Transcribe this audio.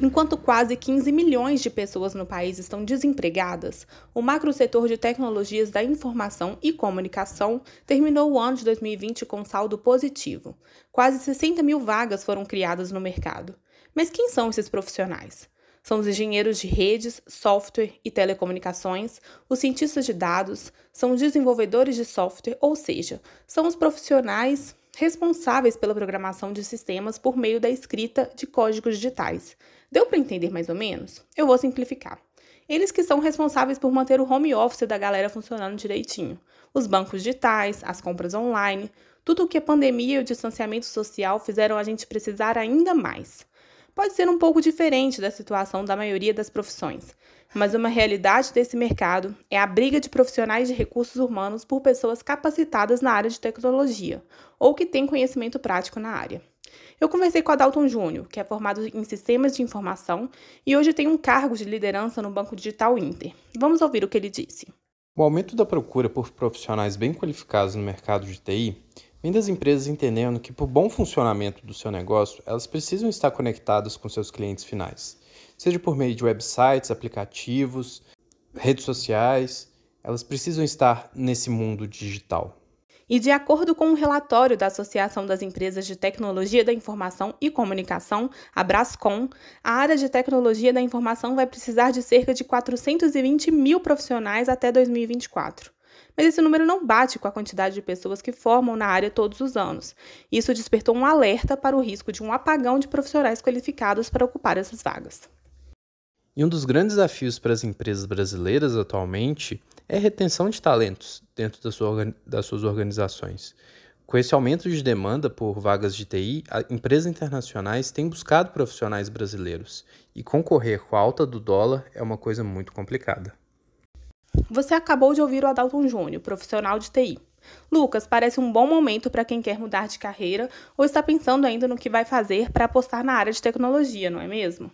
Enquanto quase 15 milhões de pessoas no país estão desempregadas, o macro setor de tecnologias da informação e comunicação terminou o ano de 2020 com saldo positivo. Quase 60 mil vagas foram criadas no mercado. Mas quem são esses profissionais? São os engenheiros de redes, software e telecomunicações, os cientistas de dados, são os desenvolvedores de software, ou seja, são os profissionais responsáveis pela programação de sistemas por meio da escrita de códigos digitais. Deu para entender mais ou menos? Eu vou simplificar. Eles que são responsáveis por manter o home office da galera funcionando direitinho. Os bancos digitais, as compras online, tudo o que a pandemia e o distanciamento social fizeram a gente precisar ainda mais. Pode ser um pouco diferente da situação da maioria das profissões, mas uma realidade desse mercado é a briga de profissionais de recursos humanos por pessoas capacitadas na área de tecnologia ou que têm conhecimento prático na área. Eu conversei com Adalton Júnior, que é formado em sistemas de informação e hoje tem um cargo de liderança no Banco Digital Inter. Vamos ouvir o que ele disse. O aumento da procura por profissionais bem qualificados no mercado de TI vem das empresas entendendo que, por bom funcionamento do seu negócio, elas precisam estar conectadas com seus clientes finais, seja por meio de websites, aplicativos, redes sociais, elas precisam estar nesse mundo digital. E de acordo com um relatório da Associação das Empresas de Tecnologia da Informação e Comunicação, a Brascom, a área de tecnologia da informação vai precisar de cerca de 420 mil profissionais até 2024. Mas esse número não bate com a quantidade de pessoas que formam na área todos os anos. Isso despertou um alerta para o risco de um apagão de profissionais qualificados para ocupar essas vagas. E um dos grandes desafios para as empresas brasileiras atualmente é a retenção de talentos dentro da sua, das suas organizações. Com esse aumento de demanda por vagas de TI, empresas internacionais têm buscado profissionais brasileiros e concorrer com a alta do dólar é uma coisa muito complicada. Você acabou de ouvir o Adalton Júnior, profissional de TI. Lucas, parece um bom momento para quem quer mudar de carreira ou está pensando ainda no que vai fazer para apostar na área de tecnologia, não é mesmo?